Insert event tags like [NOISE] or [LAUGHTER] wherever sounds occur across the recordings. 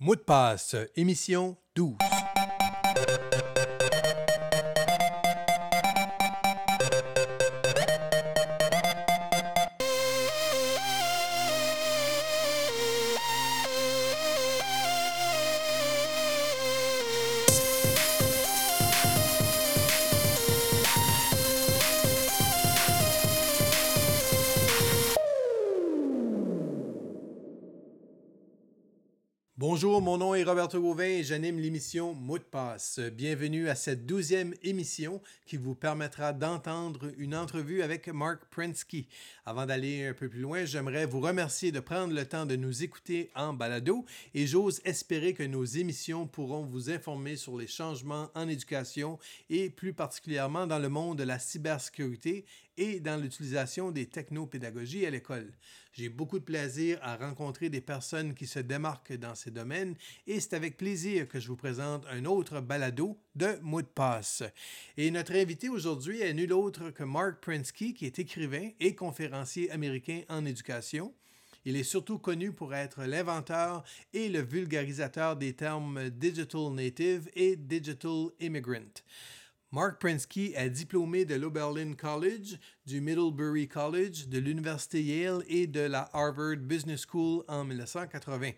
Mot de passe, émission 12. Bonjour, mon nom est Roberto Gauvin et j'anime l'émission Mot de passe. Bienvenue à cette douzième émission qui vous permettra d'entendre une entrevue avec Mark Prensky. Avant d'aller un peu plus loin, j'aimerais vous remercier de prendre le temps de nous écouter en balado et j'ose espérer que nos émissions pourront vous informer sur les changements en éducation et plus particulièrement dans le monde de la cybersécurité et dans l'utilisation des technopédagogies à l'école. J'ai beaucoup de plaisir à rencontrer des personnes qui se démarquent dans ces domaines et c'est avec plaisir que je vous présente un autre balado de Mot de passe. Et notre invité aujourd'hui est nul autre que Mark Prensky, qui est écrivain et conférencier américain en éducation. Il est surtout connu pour être l'inventeur et le vulgarisateur des termes Digital Native et Digital Immigrant. Mark Prensky est diplômé de l'Oberlin College, du Middlebury College, de l'Université Yale et de la Harvard Business School en 1980.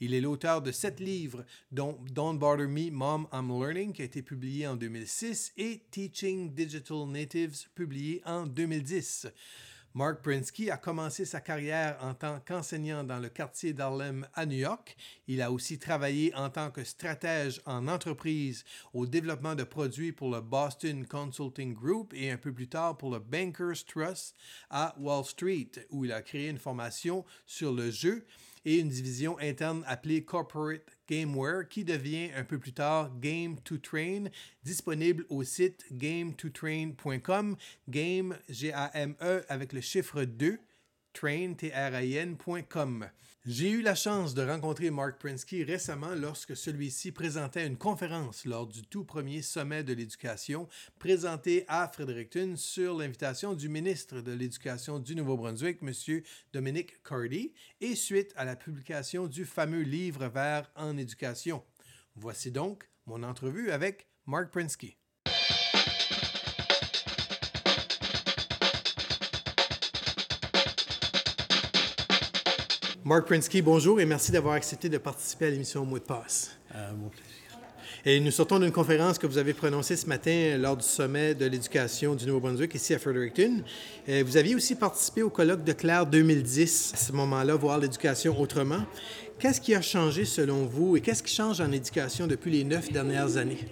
Il est l'auteur de sept livres, dont Don't Bother Me, Mom, I'm Learning, qui a été publié en 2006, et Teaching Digital Natives, publié en 2010. Mark Prinsky a commencé sa carrière en tant qu'enseignant dans le quartier d'Harlem à New York. Il a aussi travaillé en tant que stratège en entreprise au développement de produits pour le Boston Consulting Group et un peu plus tard pour le Bankers Trust à Wall Street, où il a créé une formation sur le jeu et une division interne appelée Corporate Gameware qui devient un peu plus tard Game to Train, disponible au site game2train.com, game G-A-M-E avec le chiffre 2 train.com. J'ai eu la chance de rencontrer Mark Prinsky récemment lorsque celui-ci présentait une conférence lors du tout premier sommet de l'éducation présenté à Fredericton sur l'invitation du ministre de l'Éducation du Nouveau-Brunswick, M. Dominic Cardy, et suite à la publication du fameux livre vert en éducation. Voici donc mon entrevue avec Mark Prinsky. Mark Prinsky, bonjour et merci d'avoir accepté de participer à l'émission Mot de passe. Euh, mon plaisir. Et nous sortons d'une conférence que vous avez prononcée ce matin lors du sommet de l'éducation du Nouveau-Brunswick ici à Fredericton. Euh, vous aviez aussi participé au colloque de Claire 2010, à ce moment-là, voir l'éducation autrement. Qu'est-ce qui a changé selon vous et qu'est-ce qui change en éducation depuis les neuf dernières années?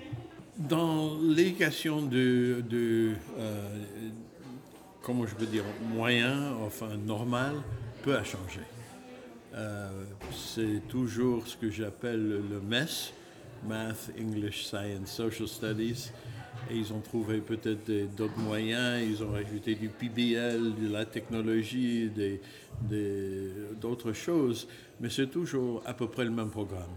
Dans l'éducation de, de euh, comment je peux dire, moyen, enfin normal, peu a changé. Euh, c'est toujours ce que j'appelle le MES, Math, English, Science, Social Studies. Et ils ont trouvé peut-être d'autres moyens, ils ont rajouté du PBL, de la technologie, d'autres choses, mais c'est toujours à peu près le même programme.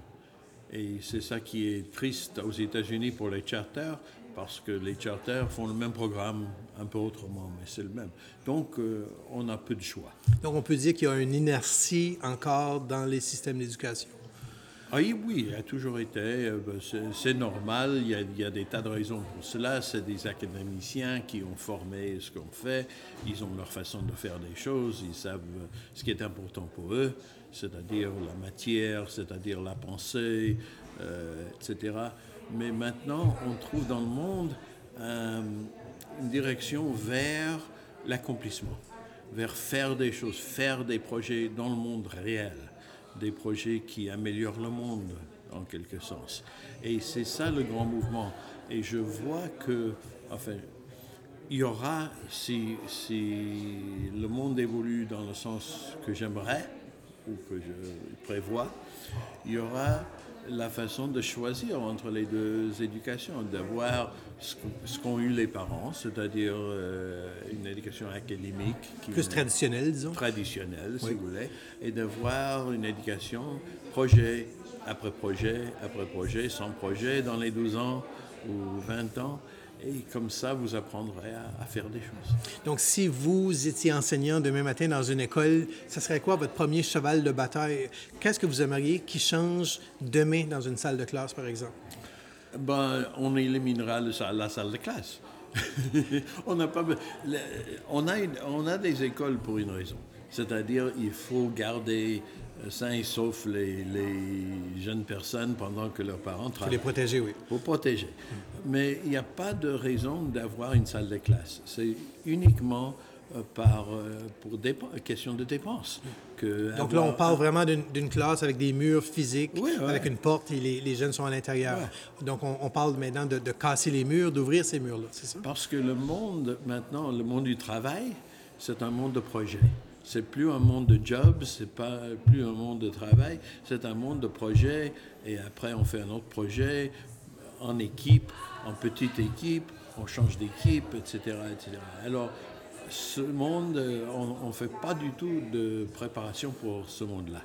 Et c'est ça qui est triste aux États-Unis pour les charters, parce que les charters font le même programme un peu autrement, mais c'est le même. Donc, euh, on a peu de choix. Donc, on peut dire qu'il y a une inertie encore dans les systèmes d'éducation. Ah oui, oui, il a toujours été. Euh, ben, c'est normal, il y, a, il y, a, des tas de raisons pour cela. C'est des académiciens qui ont formé ce qu'on fait. Ils ont leur façon de faire des choses. Ils savent ce qui est important pour eux, c'est-à-dire la matière, c'est-à-dire la pensée, euh, etc. Mais maintenant, on trouve dans le monde euh, une direction vers l'accomplissement, vers faire des choses, faire des projets dans le monde réel, des projets qui améliorent le monde en quelque sens. Et c'est ça le grand mouvement. Et je vois que, enfin, il y aura, si, si le monde évolue dans le sens que j'aimerais ou que je prévois, il y aura la façon de choisir entre les deux éducations, d'avoir ce qu'ont eu les parents, c'est-à-dire euh, une éducation académique. Qui Plus traditionnelle, disons. Traditionnelle, si vous voulez, et d'avoir une éducation projet après projet après projet, sans projet dans les 12 ans ou 20 ans, Et comme ça, vous apprendrez à, à, faire des choses. Donc, si vous étiez enseignant demain matin dans une école, ce serait quoi votre premier cheval de bataille? Qu'est-ce que vous aimeriez qui change demain dans une salle de classe, par exemple? Ben, on éliminera le, la salle de classe. [LAUGHS] on, n'a pas, on, a une, on a des écoles pour une raison. C'est-à-dire, il faut garder sains et saufs les, les, jeunes personnes pendant que leurs parents travaillent. Pour les protéger, oui. Pour protéger. Mais il n'y a pas de raison d'avoir une salle de classe. C'est uniquement euh, par, euh, pour des questions de dépenses. Que Donc là, on parle vraiment d'une classe avec des murs physiques, oui, ouais. avec une porte et les, les jeunes sont à l'intérieur. Ouais. Donc on, on, parle maintenant de, de casser les murs, d'ouvrir ces murs-là, c'est ça? Parce que le monde, maintenant, le monde du travail, c'est un monde de projet. C'est plus un monde de job, c'est pas plus un monde de travail, c'est un monde de projet. Et après, on fait un autre projet en équipe, en petite équipe, on change d'équipe, etc., etc. Alors, ce monde, on ne fait pas du tout de préparation pour ce monde-là.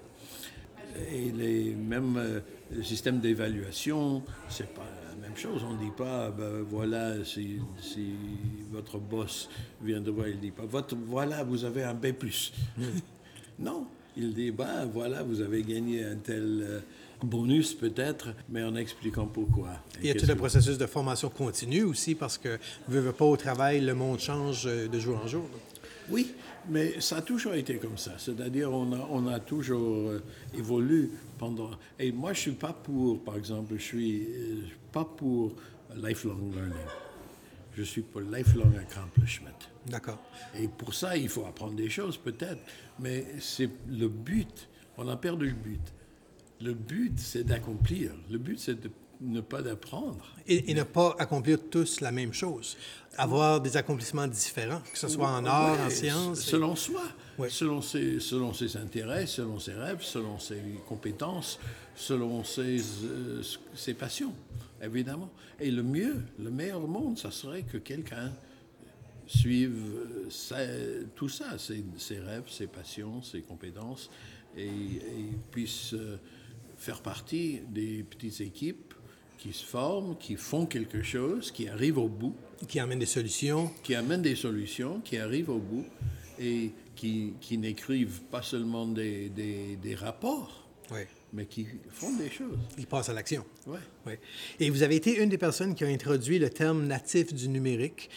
Et les, même euh, le système d'évaluation, c'est pas la même chose. On ne dit pas, ben, voilà, si, si, votre boss vient de voir, il ne dit pas, votre, voilà, vous avez un B. [LAUGHS] non, il dit, ben, voilà, vous avez gagné un tel. Euh, bonus peut-être, mais en expliquant pourquoi. Il y a tout le processus de formation continue aussi, parce que, veut, veut pas, au travail, le monde change euh, de jour en jour? Oui, mais ça a toujours été comme ça. C'est-à-dire, on a, on a toujours euh, évolué pendant... Et moi, je suis pas pour, par exemple, je suis euh, pas pour lifelong learning. Je suis pour lifelong accomplishment. D'accord. Et pour ça, il faut apprendre des choses, peut-être, mais c'est le but. On a perdu le but. Le but, c'est d'accomplir. Le but, c'est de ne pas d'apprendre. Et, et, ne pas accomplir tous la même chose. Avoir des accomplissements différents, que ce soit en art, ouais, en sciences. Selon et... soi, ouais. selon, ses, selon ses intérêts, selon ses rêves, selon ses compétences, selon ses, euh, ses passions, évidemment. Et le mieux, le meilleur monde, ça serait que quelqu'un suive sa, tout ça, ses, ses, rêves, ses passions, ses compétences, et, et puisse... Euh, faire partie des petites équipes qui se forment, qui font quelque chose, qui arrivent au bout. Qui amènent des solutions. Qui amènent des solutions, qui arrivent au bout et qui, qui n'écrivent pas seulement des, des, des rapports, oui. mais qui font des choses. Ils passent à l'action. Oui. oui. Et vous avez été une des personnes qui a introduit le terme natif du numérique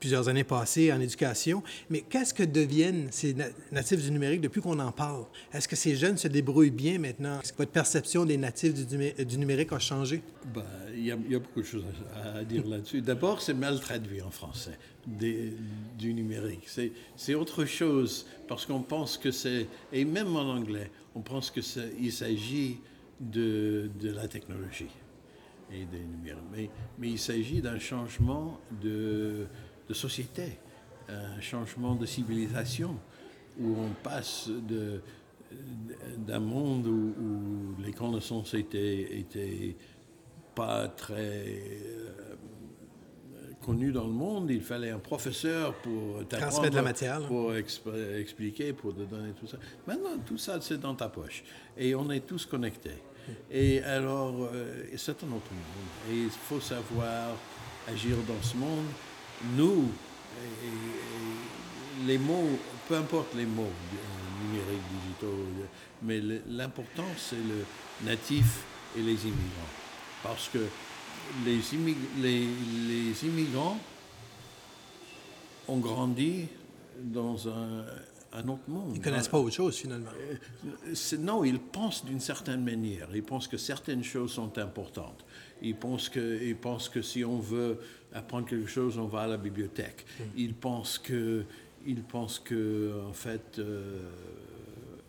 plusieurs années passées en éducation. Mais qu'est-ce que deviennent ces natifs du numérique depuis qu'on en parle? Est-ce que ces jeunes se débrouillent bien maintenant? Est-ce que votre perception des natifs du, numérique a changé? Ben, il, y a, beaucoup de choses à, dire là-dessus. D'abord, c'est mal traduit en français, du numérique. C'est autre chose parce qu'on pense que c'est, et même en anglais, on pense qu'il s'agit de, de la technologie et des. Mais, mais il s'agit d'un changement de de société, un changement de civilisation, où on passe d'un monde où, où, les connaissances étaient, étaient pas très euh, connues dans le monde. Il fallait un professeur pour transmettre la matière, pour exp expliquer, pour te donner tout ça. Maintenant, tout ça, c'est dans ta poche. Et on est tous connectés. Et alors, euh, c'est un autre monde. Et il faut savoir agir dans ce monde nous, les mots, peu importe les mots numériques, digitaux, mais l'important c'est le natif et les immigrants. Parce que les, les, les immigrants ont grandi dans un, un autre monde. Ils ne connaissent pas autre chose, finalement. Non, ils pensent d'une certaine manière. Ils pensent que certaines choses sont importantes. Ils pensent que, ils pensent que si on veut apprendre quelque chose, on va à la bibliothèque. Mm. Ils pensent que, ils pensent que en fait, euh,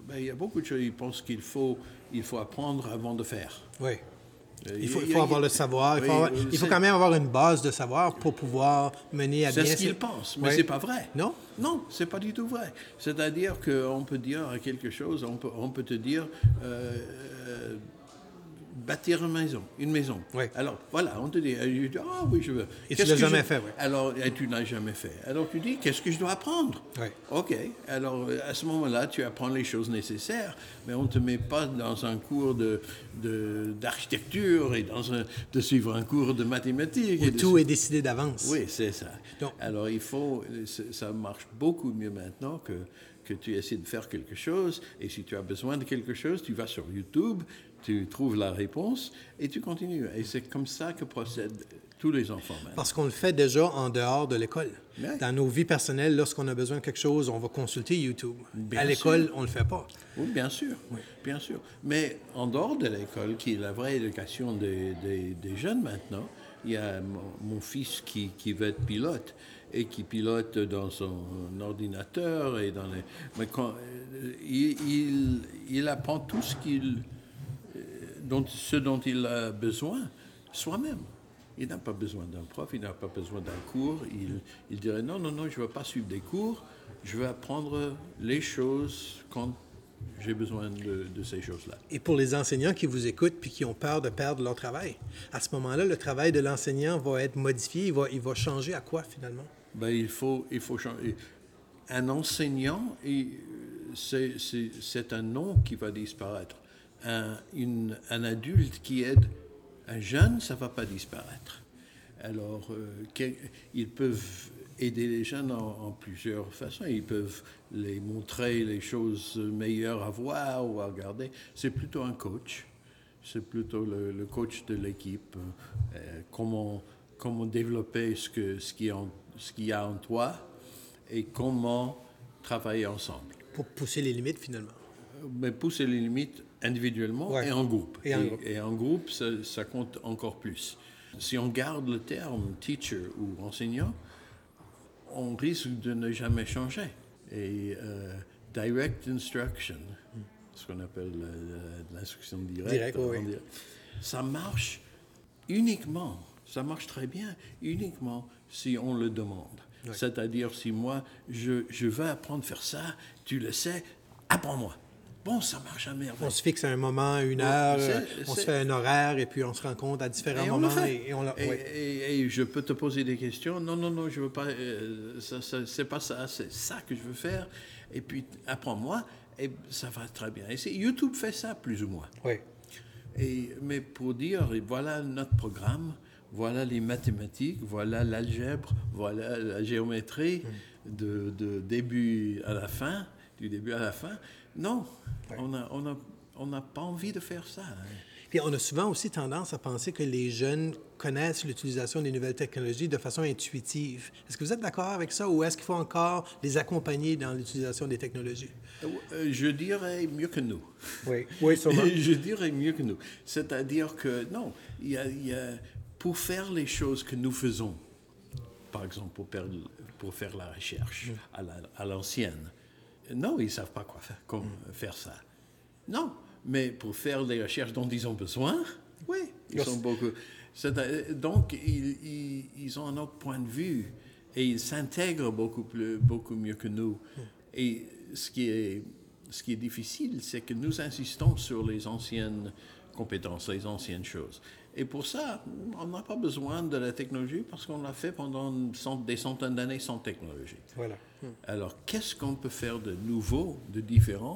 ben, il y a beaucoup de choses. Ils pensent qu'il faut, il faut apprendre avant de faire. Oui. Il faut, il faut avoir le savoir. Il faut, avoir, il faut, quand même avoir une base de savoir pour pouvoir mener à bien. C'est ce qu'ils pensent, mais oui. c'est pas vrai. Non? Non, c'est pas du tout vrai. C'est-à-dire qu'on peut dire quelque chose, on peut, on peut te dire. Euh, bâtir une maison, une maison. Oui. Alors voilà, on te dit, euh, ah oui, je veux. Et tu l'as jamais je- fait, oui. Alors, et tu n'as jamais fait. Alors tu dis, qu'est-ce que je dois apprendre Oui. Ok, alors euh, à ce moment-là, tu apprends les choses nécessaires, mais on ne te met pas dans un cours de, de- d'architecture et dans un, de suivre un cours de mathématiques. Où et de tout est décidé d'avance. oui, c'est ça. Donc- Alors, il faut, c'est- ça marche beaucoup mieux maintenant que, que tu essaies de faire quelque chose. Et si tu as besoin de quelque chose, tu vas sur YouTube, tu trouves la réponse et tu continues. Et c'est comme ça que procèdent tous les enfants maintenant. Parce qu'on le fait déjà en dehors de l'école. Dans nos vies personnelles, lorsqu'on a besoin de quelque chose, on va consulter YouTube. Bien à l'école, on ne le fait pas. Oui, bien sûr, bien sûr. Mais en dehors de l'école, qui est la vraie éducation des, des- des jeunes maintenant, il y a mon, fils qui, qui veut être pilote et qui pilote dans son ordinateur et dans les. Mais quand euh, il, il- il apprend tout ce qu'il, euh, dont, ce dont il a besoin soi-même. Il n'a pas besoin d'un prof, il n'a pas besoin d'un cours. Il, il dirait non, non, non, je ne veux pas suivre des cours, je veux apprendre les choses quand j'ai besoin de, de ces choses-là. Et pour les enseignants qui vous écoutent puis qui ont peur de perdre leur travail, à ce moment-là, le travail de l'enseignant va être modifié, il va, il va changer à quoi finalement? Ben, il, faut, il faut changer. Un enseignant, c'est c'est- c'est un nom qui va disparaître. Un, une- un adulte qui aide un jeune, ça ne va pas disparaître. Alors, euh, ils peuvent aider les jeunes en, en plusieurs façons. Ils peuvent les montrer les choses meilleures à voir ou à regarder. C'est plutôt un coach. C'est plutôt le, le coach de l'équipe. euh, comment, comment développer ce que ce qu'il y a en toi et comment travailler ensemble. Pour pousser les limites finalement. Mais pousser les limites individuellement Ouais. et en groupe. Et en groupe. et en groupe, ça, ça compte encore plus. Si on garde le terme teacher ou enseignant, on risque de ne jamais changer. Et euh, direct instruction, ce qu'on appelle la- l'instruction directe, Direct, oui, ça marche uniquement, ça marche très bien, uniquement si on le demande. C'est-à-dire si moi, je, je veux apprendre à faire ça, tu le sais, apprends-moi. Bon, ça marche à merveille. On se fixe un moment, une heure, euh, on se fait un horaire et puis on se rencontre à différents Et on moments. fait. Et, et on l'a- Et- ouais. et- et je peux te poser des questions. Non, non, non, je veux pas. euh, ça, ça- c'est pas ça. C'est ça que je veux faire. Et puis apprends-moi. Et ça va très bien. Et YouTube fait ça plus ou moins. Ouais. Et, mais pour dire, voilà notre programme, voilà les mathématiques, voilà l'algèbre, voilà la géométrie de, de début à la fin, du début à la fin. Non, on n'a on a, on pas envie de faire ça. hein. Puis on a souvent aussi tendance à penser que les jeunes connaissent l'utilisation des nouvelles technologies de façon intuitive. Est-ce que vous êtes d'accord avec ça ou est-ce qu'il faut encore les accompagner dans l'utilisation des technologies? Euh, Je dirais mieux que nous. Oui, oui, sûrement. [LAUGHS] Je dirais mieux que nous. C'est-à-dire que, non, il y a, il y a- pour faire les choses que nous faisons, par exemple pour, pour faire la recherche à la- à l'ancienne, non, ils ne savent pas quoi faire, comment faire ça. Non, mais pour faire les recherches dont ils ont besoin, oui, ils Yes. sont beaucoup. euh, donc, ils, ils- ils ont un autre point de vue et ils s'intègrent beaucoup, plus, beaucoup mieux que nous. Et ce qui est, ce qui est difficile, c'est que nous insistons sur les anciennes compétences, les anciennes choses. Et pour ça, on n'a pas besoin de la technologie parce qu'on l'a fait pendant des centaines d'années sans technologie. Voilà. Alors, qu'est-ce qu'on peut faire de nouveau, de différent,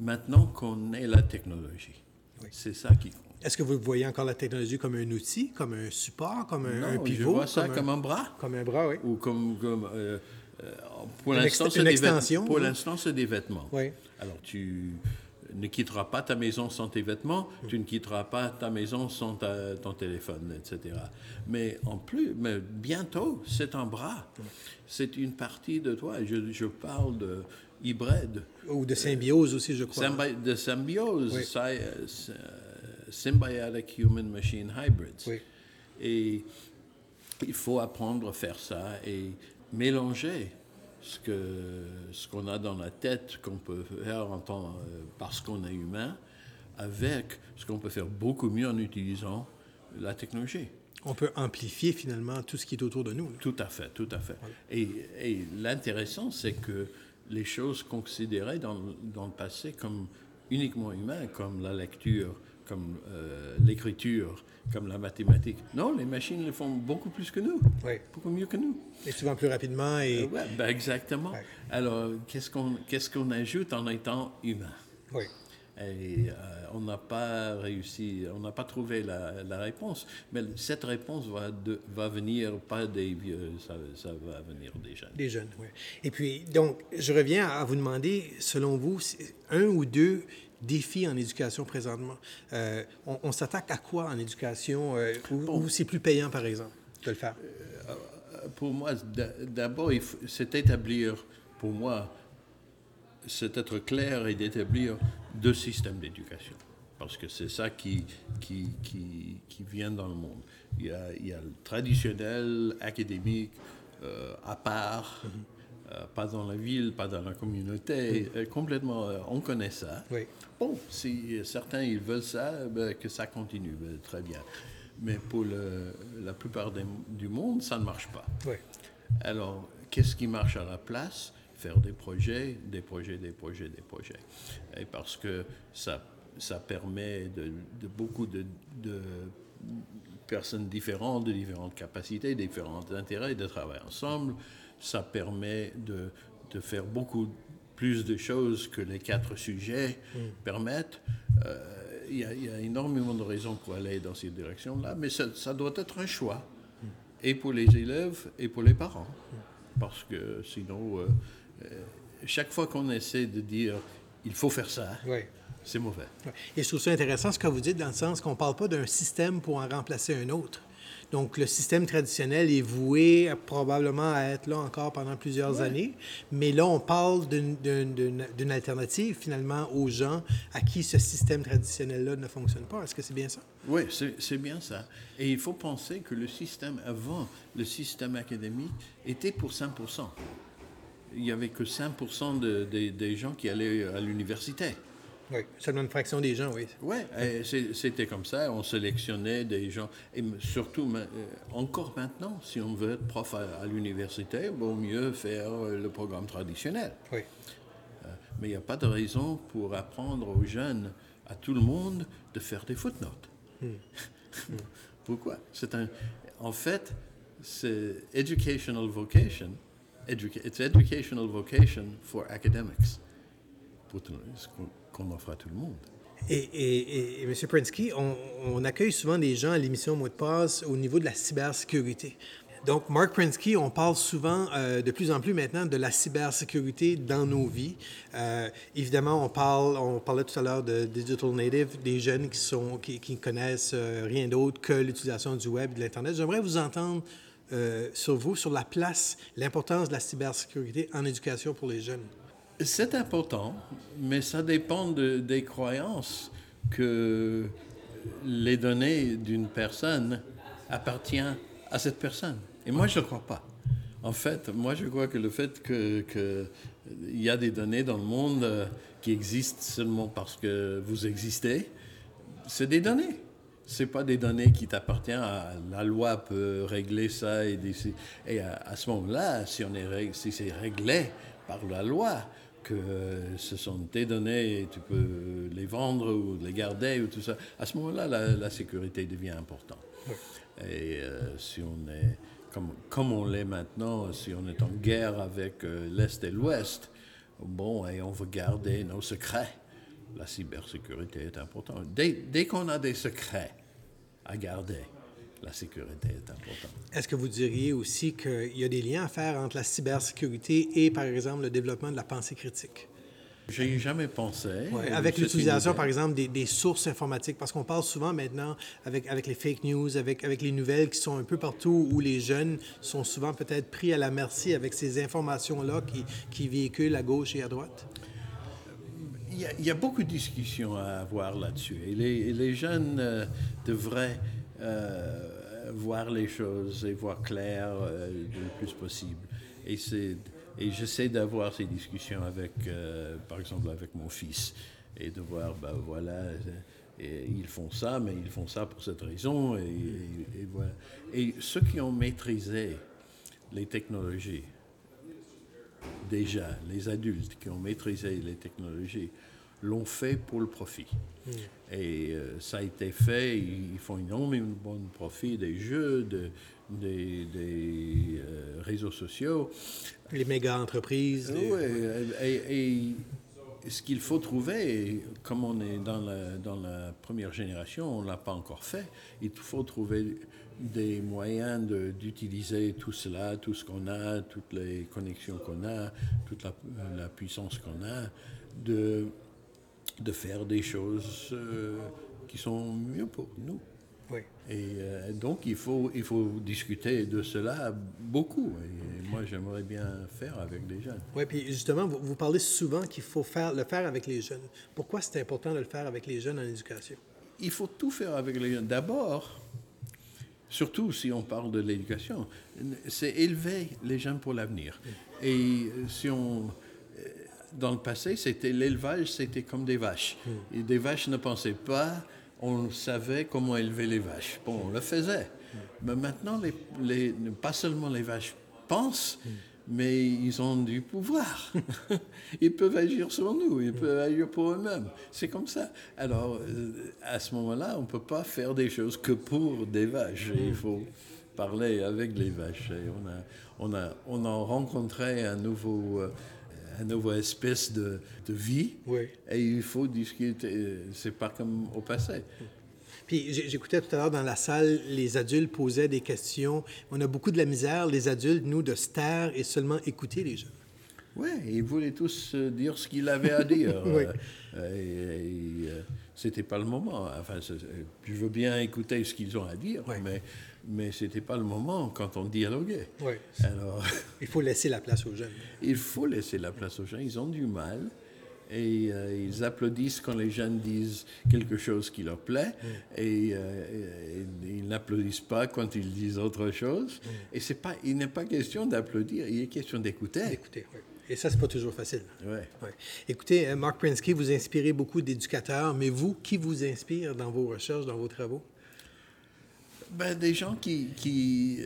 maintenant qu'on ait la technologie? C'est ça qui compte. Est-ce que vous voyez encore la technologie comme un outil, comme un support, comme un, pivot? je vois ça comme, comme un, un bras. comme un bras, oui. Ou comme. comme euh, euh, pour l'instant, c'est extension, vêtements. Pour oui. l'instant, c'est des vêtements. Oui. Alors, tu ne quitteras pas ta maison sans tes vêtements, tu ne quitteras pas ta maison sans ta- ton téléphone, etc. Mais en plus, mais bientôt, c'est un bras. C'est une partie de toi. Je, je parle de hybride. Ou de symbiose aussi, je crois. Symbi- de symbiose, Oui. sy- euh, euh, symbiotic human-machine hybrids. Oui. Et il faut apprendre à faire ça et mélanger ce que ce qu'on a dans la tête, qu'on peut faire en tant, euh, parce qu'on est humain, avec ce qu'on peut faire beaucoup mieux en utilisant la technologie. On peut amplifier finalement tout ce qui est autour de nous. là. Tout à fait, tout à fait. Et, et l'intéressant, c'est que les choses considérées dans, dans le passé comme uniquement humaines, comme la lecture comme euh, l'écriture, comme la mathématique. Non, les machines le font beaucoup plus que nous, beaucoup mieux que nous. Et souvent plus rapidement. Et... Euh, ben exactement. Alors, qu'est-ce qu'on qu'est-ce qu'on ajoute en étant humain? Oui. Et euh, on n'a pas réussi, on n'a pas trouvé la, la, réponse. Mais cette réponse va, de, va venir pas des vieux, ça, ça, va venir des jeunes. Des jeunes, oui. Et puis, donc, je reviens à vous demander, selon vous, un ou deux défis en éducation présentement? Euh, on, s'attaque à quoi en éducation euh, ou, c'est plus payant, par exemple, de le faire? Euh, pour moi, d'abord, c'est établir, pour moi, c'est être clair et d'établir deux systèmes d'éducation. Parce que c'est ça qui, qui, qui, qui, vient dans le monde. Il y a, il y a le traditionnel, académique, à part. Euh, pas dans la ville, pas dans la communauté, euh, complètement, euh, on connaît ça. Bon, si certains ils veulent ça, ben, que ça continue, ben, très bien. Mais pour le, la plupart du monde, ça ne marche pas. Alors, qu'est-ce qui marche à la place? Faire des projets, des projets, des projets, des projets. Et parce que ça, ça permet de, de beaucoup de, de personnes différentes, de différentes capacités, différents intérêts, de travailler ensemble ça permet de, de, faire beaucoup plus de choses que les quatre sujets mm. permettent. Euh, il y, a énormément de raisons pour aller dans cette direction-là, mais ça, ça, doit être un choix, mm. et pour les élèves et pour les parents, mm. parce que sinon, euh, euh, chaque fois qu'on essaie de dire il faut faire ça, c'est mauvais. Et je trouve ça intéressant ce que vous dites dans le sens qu'on ne parle pas d'un système pour en remplacer un autre. Donc, le système traditionnel est voué probablement à être là encore pendant plusieurs années. Mais là, on parle d'une alternative finalement aux gens à qui ce système traditionnel-là ne fonctionne pas. Est-ce que c'est bien ça? Oui, c'est bien ça. Et il faut penser que le système avant, le système académique, était pour 5 Il n'y avait que 5% des gens qui allaient à l'université. Oui, seulement une fraction des gens, oui. Oui, c'était comme ça. On sélectionnait des gens. Et surtout, euh, encore maintenant, si on veut être prof à, l'université, il vaut mieux faire euh, le programme traditionnel. Oui. Euh, mais il n'y a pas de raison pour apprendre aux jeunes, à tout le monde, de faire des footnotes. Hmm. [LAUGHS] Pourquoi? C'est un. En fait, c'est educational vocation. it's educational vocation for academics. Pour tout, qu'on offre à tout le monde. Et, M. Prinsky, on, accueille souvent des gens à l'émission Mot de passe au niveau de la cybersécurité. Donc, Mark Prinsky, on parle souvent euh, de plus en plus maintenant de la cybersécurité dans nos vies. Euh, évidemment, on parle, on parlait tout à l'heure de digital native, des jeunes qui qui connaissent euh, rien d'autre que l'utilisation du web et de l'internet. J'aimerais vous entendre sur vous sur la place, l'importance de la cybersécurité en éducation pour les jeunes. C'est important, mais ça dépend de, des croyances que les données d'une personne appartiennent à cette personne. Et moi, je ne crois pas. En fait, moi, je crois que le fait qu'il y a des données dans le monde euh, qui existent seulement parce que vous existez, c'est des données. Ce pas des données qui t'appartiennent à la loi peut régler ça et, et à, ce moment-là, si, si c'est réglé par la loi, que ce sont tes données et tu peux les vendre ou les garder ou tout ça. À ce moment-là, la, sécurité devient importante. Et euh, si on est, comme, comme on l'est maintenant, si on est en guerre avec euh, l'Est et l'Ouest, bon, et on veut garder nos secrets, la cybersécurité est importante. Dès, dès qu'on a des secrets à garder, la sécurité est importante. Est-ce que vous diriez aussi qu'il y a des liens à faire entre la cybersécurité et, par exemple, le développement de la pensée critique? Je ai jamais pensé. avec l'utilisation, par exemple, des, sources informatiques, parce qu'on parle souvent maintenant avec, avec les fake news, avec, avec les nouvelles qui sont un peu partout, où les jeunes sont souvent peut-être pris à la merci avec ces informations-là qui, qui véhiculent à gauche et à droite. Il y a, beaucoup de discussions à avoir là-dessus. Et les, les jeunes euh, devraient euh, voir les choses et voir clair euh, le plus possible. Et, et j'essaie d'avoir ces discussions avec, euh, par exemple, avec mon fils et de voir, ben voilà, et ils font ça, mais ils font ça pour cette raison. Et, et, voilà. et ceux qui ont maîtrisé les technologies, déjà, les adultes qui ont maîtrisé les technologies, l'ont fait pour le profit. Et euh, ça a été fait, ils font énormément de profit des jeux, de, des, des euh, réseaux sociaux. Les méga entreprises. Oui, et, ce qu'il faut trouver, comme on est dans la, dans la première génération, on ne l'a pas encore fait, il faut trouver des moyens d'utiliser tout cela, tout ce qu'on a, toutes les connexions qu'on a, toute la, la puissance qu'on a, de, de faire des choses euh, qui sont mieux pour nous. Oui. Et euh, donc, il faut, il faut discuter de cela beaucoup. Et moi, j'aimerais bien faire avec les jeunes. Oui, puis justement, vous, vous parlez souvent qu'il faut faire, le faire avec les jeunes. Pourquoi c'est important de le faire avec les jeunes en éducation? Il faut tout faire avec les jeunes. D'abord, surtout si on parle de l'éducation, c'est élever les jeunes pour l'avenir. Et si on dans le passé, c'était l'élevage, c'était comme des vaches. Et des vaches ne pensaient pas, on savait comment élever les vaches. Bon, on le faisait. Mais maintenant, les, les, pas seulement les vaches pensent, mais ils ont du pouvoir. [LAUGHS] ils peuvent agir sur nous, ils peuvent agir pour eux-mêmes. C'est comme ça. Alors, euh, à ce moment-là, on ne peut pas faire des choses que pour des vaches. Il faut parler avec les vaches. Et on, a, on, a, on a rencontré un nouveau... Euh, une nouvelle espèce de, de vie. Oui. Et il faut discuter. C'est pas comme au passé. Puis j'écoutais tout à l'heure dans la salle, les adultes posaient des questions. On a beaucoup de la misère, les adultes, nous, de se taire et seulement écouter les jeunes. Oui, ils voulaient tous euh, dire ce qu'ils avaient à dire. [LAUGHS] oui. Euh, euh, c'était pas le moment. Enfin, je veux bien écouter ce qu'ils ont à dire, mais mais ce n'était pas le moment quand on dialoguait. Oui. Alors, [LAUGHS] il faut laisser la place aux jeunes. Il faut laisser la place aux jeunes. Ils ont du mal et euh, ils applaudissent quand les jeunes disent quelque chose qui leur plaît mm. et, euh, ils n'applaudissent pas quand ils disent autre chose. Mm. Et c'est pas, il n'est pas question d'applaudir, il est question d'écouter. D'écouter, oui. Et ça, c'est pas toujours facile. Ouais. ouais. Écoutez, euh, Mark Prinsky, vous inspirez beaucoup d'éducateurs, mais vous, qui vous inspire dans vos recherches, dans vos travaux? Ben, Des gens qui, qui,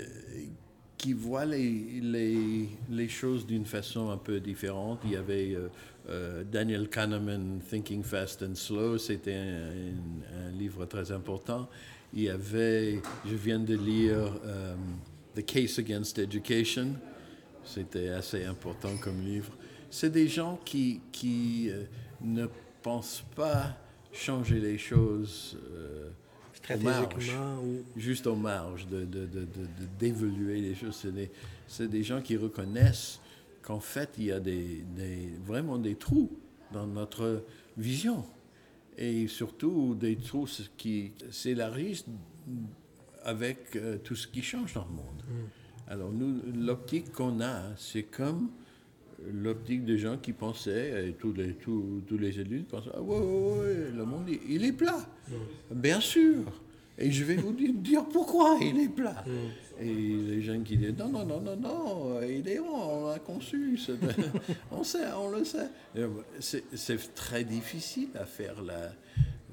qui voient les, les, les choses d'une façon un peu différente. Il y avait euh, euh, Daniel Kahneman, Thinking Fast and Slow, c'était un, livre très important. Il y avait, je viens de lire um, The Case Against Education, c'était assez important comme livre. C'est des gens qui, qui euh, ne pensent pas changer les choses. Stratégiquement ou... Juste aux marges, de, de, de, d'évoluer les choses. C'est des, des gens qui reconnaissent qu'en fait, il y a des, des, vraiment des trous dans notre vision. Et surtout des trous qui s'élargissent avec euh, tout ce qui change dans le monde. Mm. Alors, nous, l'optique qu'on a, c'est comme l'optique des gens qui pensaient, et tous les, tous, tous les adultes pensaient, ah ouais, ouais, ouais, le monde, il est plat. Mm. Bien sûr. Et je vais vous dire pourquoi il est plat. Mm. Et les gens qui disent, non, non, non, non, non, il est rond, on l'a conçu, [LAUGHS] on sait, on le sait. C'est très difficile à faire la,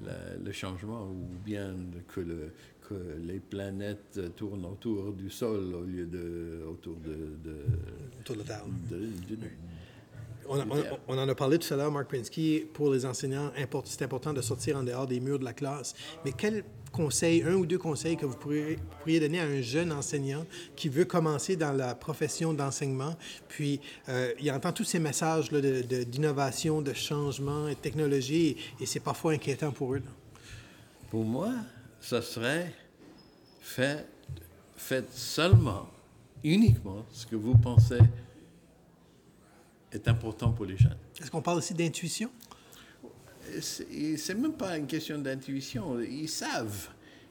la, le changement, ou bien que le, que les planètes tournent autour du sol au lieu de autour de, de autour de la Terre. De, de, on, on, on, en a parlé tout à l'heure, Mark Pinsky, pour les enseignants, c'est important de sortir en dehors des murs de la classe. Mais quel conseil, un ou deux conseils que vous pourriez, pourriez donner à un jeune enseignant qui veut commencer dans la profession d'enseignement, puis euh, il entend tous ces messages d'innovation, de, de, changement et de technologie, et, et c'est parfois inquiétant pour eux. Là. Pour moi, ça serait fait, faites seulement, uniquement, ce que vous pensez est important pour les jeunes. Est-ce qu'on parle aussi d'intuition? C'est même pas une question d'intuition. Ils savent.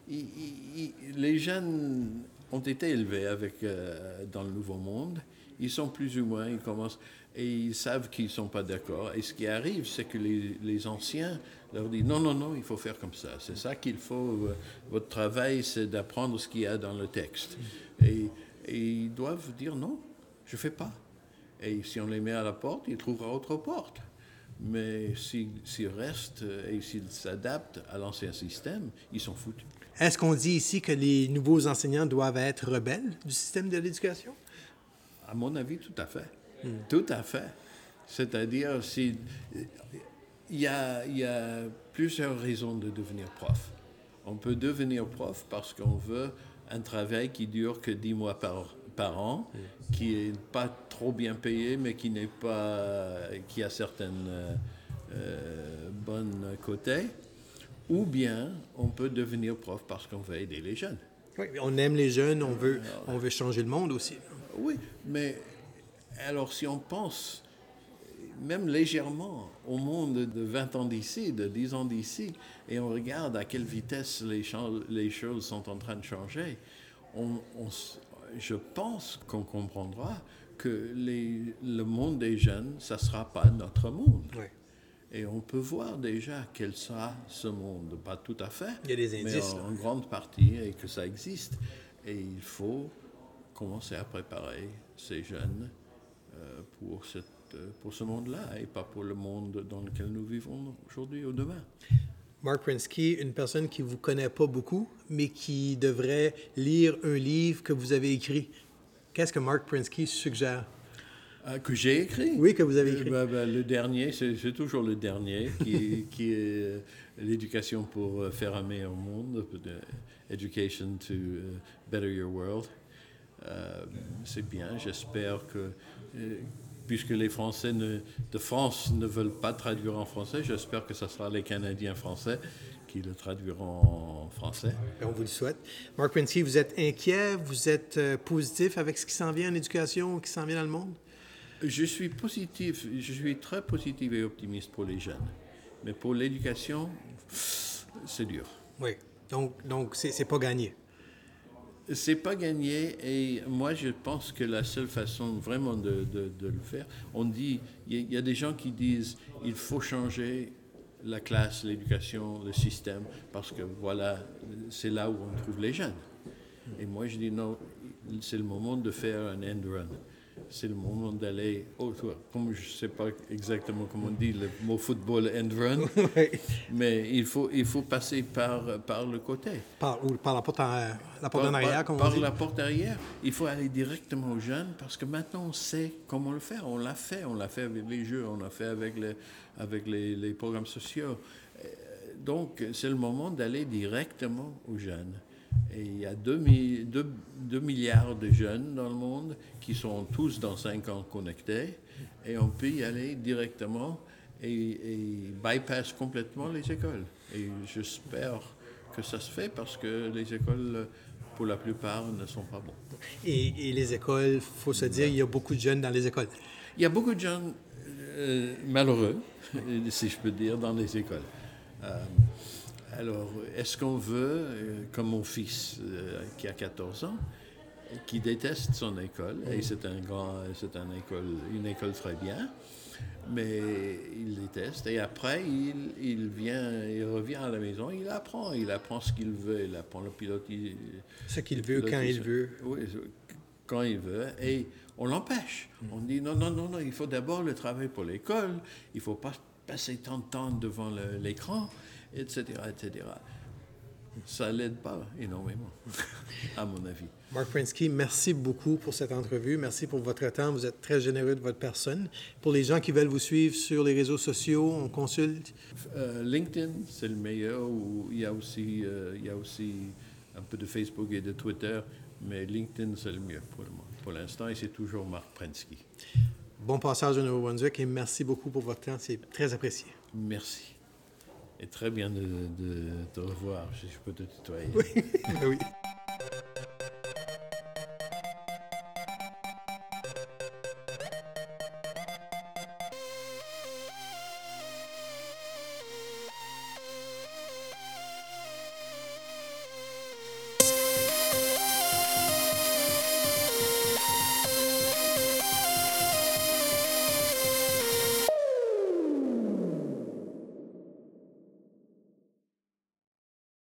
Ils, ils, les jeunes ont été élevés avec, euh, dans le Nouveau Monde. Ils sont plus ou moins, ils commencent, et ils savent qu'ils ne sont pas d'accord. Et ce qui arrive, c'est que les, les, anciens leur disent non, non, non, il faut faire comme ça. C'est ça qu'il faut. Votre travail, c'est d'apprendre ce qu'il y a dans le texte. Et, et ils doivent dire non, je ne fais pas. Et si on les met à la porte, ils trouveront autre porte. Mais s'ils si, restent et s'ils s'adaptent à l'ancien système, ils sont foutus. Est-ce qu'on dit ici que les nouveaux enseignants doivent être rebelles du système de l'éducation? À mon avis, tout à fait. Tout à fait. C'est-à-dire, Il y, a, plusieurs raisons de devenir prof. On peut devenir prof parce qu'on veut un travail qui dure que 10 mois par, an, qui n'est pas trop bien payé, mais qui n'est pas, qui a certaines euh, bonnes côtés. Ou bien on peut devenir prof parce qu'on veut aider les jeunes. Oui, on aime les jeunes, on veut, on veut changer le monde aussi. Oui, mais alors si on pense même légèrement au monde de 20 ans d'ici, de 10 ans d'ici, et on regarde à quelle vitesse les, les choses sont en train de changer, on, je pense qu'on comprendra que les, le monde des jeunes, ça ne sera pas notre monde. Et on peut voir déjà quel sera ce monde. Pas tout à fait, Il y a des indices, mais en, en, grande partie, et que ça existe. Et il faut commencer à préparer ces jeunes euh, pour, cette, euh, pour ce monde-là et pas pour le monde dans lequel nous vivons aujourd'hui ou demain. Mark Prinsky, une personne qui ne vous connaît pas beaucoup, mais qui devrait lire un livre que vous avez écrit. Qu'est-ce que Mark Prinsky suggère? Euh, que j'ai écrit Oui, que vous avez écrit. Euh, bah, bah, le dernier, c'est toujours le dernier, qui, [LAUGHS] qui est euh, l'éducation pour euh, faire un meilleur monde, Education to uh, Better Your World. C'est bien, j'espère que puisque les Français ne, de France ne veulent pas traduire en français, j'espère que ce sera les Canadiens français qui le traduiront en français. On vous le souhaite. Mark Prinsky, vous êtes inquiet, vous êtes positif avec ce qui s'en vient en éducation, qui s'en vient dans le monde? Je suis positif, je suis très positif et optimiste pour les jeunes. Mais pour l'éducation, c'est dur. Oui, donc, donc c'est pas gagné. C'est pas gagné et moi je pense que la seule façon vraiment de, de, de le faire, on dit, il y, y, a des gens qui disent il faut changer la classe, l'éducation, le système, parce que voilà, c'est là où on trouve les jeunes. Et moi je dis non, c'est le moment de faire un end run c'est le moment d'aller autour. Comme je ne sais pas exactement comment on dit le mot football end run, [LAUGHS] oui. mais il faut, il faut passer par, par le côté. Par, ou par la porte, en, la porte par, en arrière, comme par, on dit. la porte arrière. Il faut aller directement aux jeunes parce que maintenant on sait comment le faire. On l'a fait. On l'a fait avec les jeux, on l'a fait avec, les, avec les, les programmes sociaux. Donc c'est le moment d'aller directement aux jeunes. Et il y a 2, 2, 2, milliards de jeunes dans le monde qui sont tous dans 5 ans connectés. Et on peut y aller directement et, et bypass complètement les écoles. Et j'espère que ça se fait parce que les écoles, pour la plupart, ne sont pas bonnes. Et, et les écoles, il faut se dire, il y a beaucoup de jeunes dans les écoles. Il y a beaucoup de jeunes euh, malheureux, [LAUGHS] si je peux dire, dans les écoles. Euh, alors, est-ce qu'on veut, euh, comme mon fils euh, qui a 14 ans, qui déteste son école, et c'est un grand, c'est une école, une école très bien, mais il déteste, et après, il, il, vient, il revient à la maison, il apprend, il apprend ce qu'il veut, il apprend le pilote. Il, ce qu'il veut, quand il veut. Oui, quand il veut, et on l'empêche. On dit non, non, non, non, il faut d'abord le travail pour l'école, il ne faut pas passer tant de temps devant l'écran etc., etc. Ça l'aide pas énormément, [LAUGHS] à mon avis. Mark Prinsky, merci beaucoup pour cette entrevue. Merci pour votre temps. Vous êtes très généreux de votre personne. Pour les gens qui veulent vous suivre sur les réseaux sociaux, on consulte. Euh, LinkedIn, c'est le meilleur. Où il, y a aussi, euh, il y a aussi un peu de Facebook et de Twitter, mais LinkedIn, c'est le mieux pour, le, pour l'instant et c'est toujours Mark Prinsky. Bon passage au Nouveau-Brunswick et merci beaucoup pour votre temps. C'est très apprécié. Merci. Et très bien de, te revoir, si je peux te tutoyer. [LAUGHS]